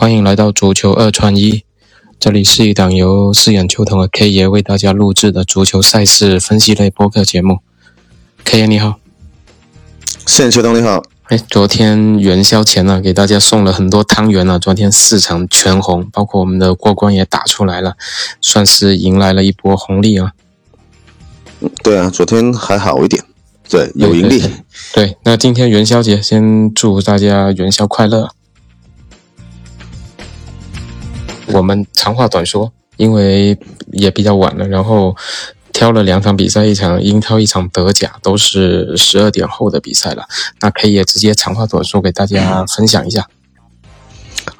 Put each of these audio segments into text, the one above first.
欢迎来到足球二串一，这里是一档由四眼球童和 K 爷为大家录制的足球赛事分析类播客节目。K 爷你好，四眼球童你好。哎，昨天元宵前呢，给大家送了很多汤圆啊。昨天市场全红，包括我们的过关也打出来了，算是迎来了一波红利啊。嗯，对啊，昨天还好一点，对，有盈利。对，那今天元宵节，先祝大家元宵快乐。我们长话短说，因为也比较晚了，然后挑了两场比赛，一场英超，一场德甲，都是十二点后的比赛了。那可以也直接长话短说给大家分享一下。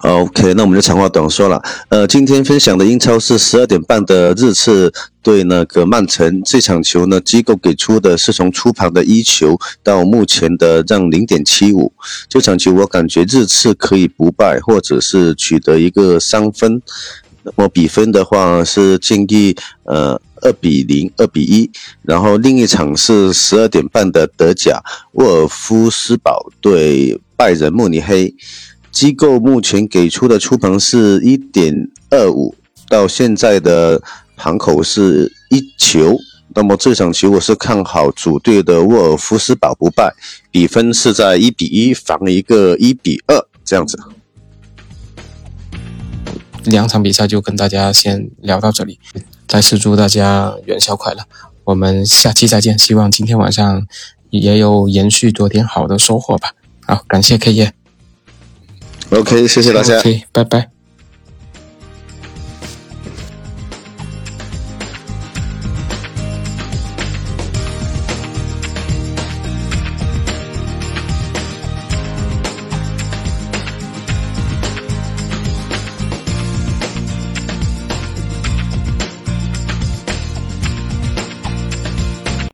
OK，那我们就长话短说了。呃，今天分享的英超是十二点半的日次对那个曼城这场球呢，机构给出的是从出盘的一球到目前的让零点七五。这场球我感觉日次可以不败，或者是取得一个三分。那么比分的话是建议呃二比零、二比一。然后另一场是十二点半的德甲，沃尔夫斯堡对拜仁慕尼黑。机构目前给出的出盘是一点二五，到现在的盘口是一球。那么这场球我是看好主队的沃尔夫斯堡不败，比分是在一比一防一个一比二这样子。两场比赛就跟大家先聊到这里，再次祝大家元宵快乐，我们下期再见。希望今天晚上也有延续昨天好的收获吧。好，感谢 K 爷。OK，谢谢大家。拜拜。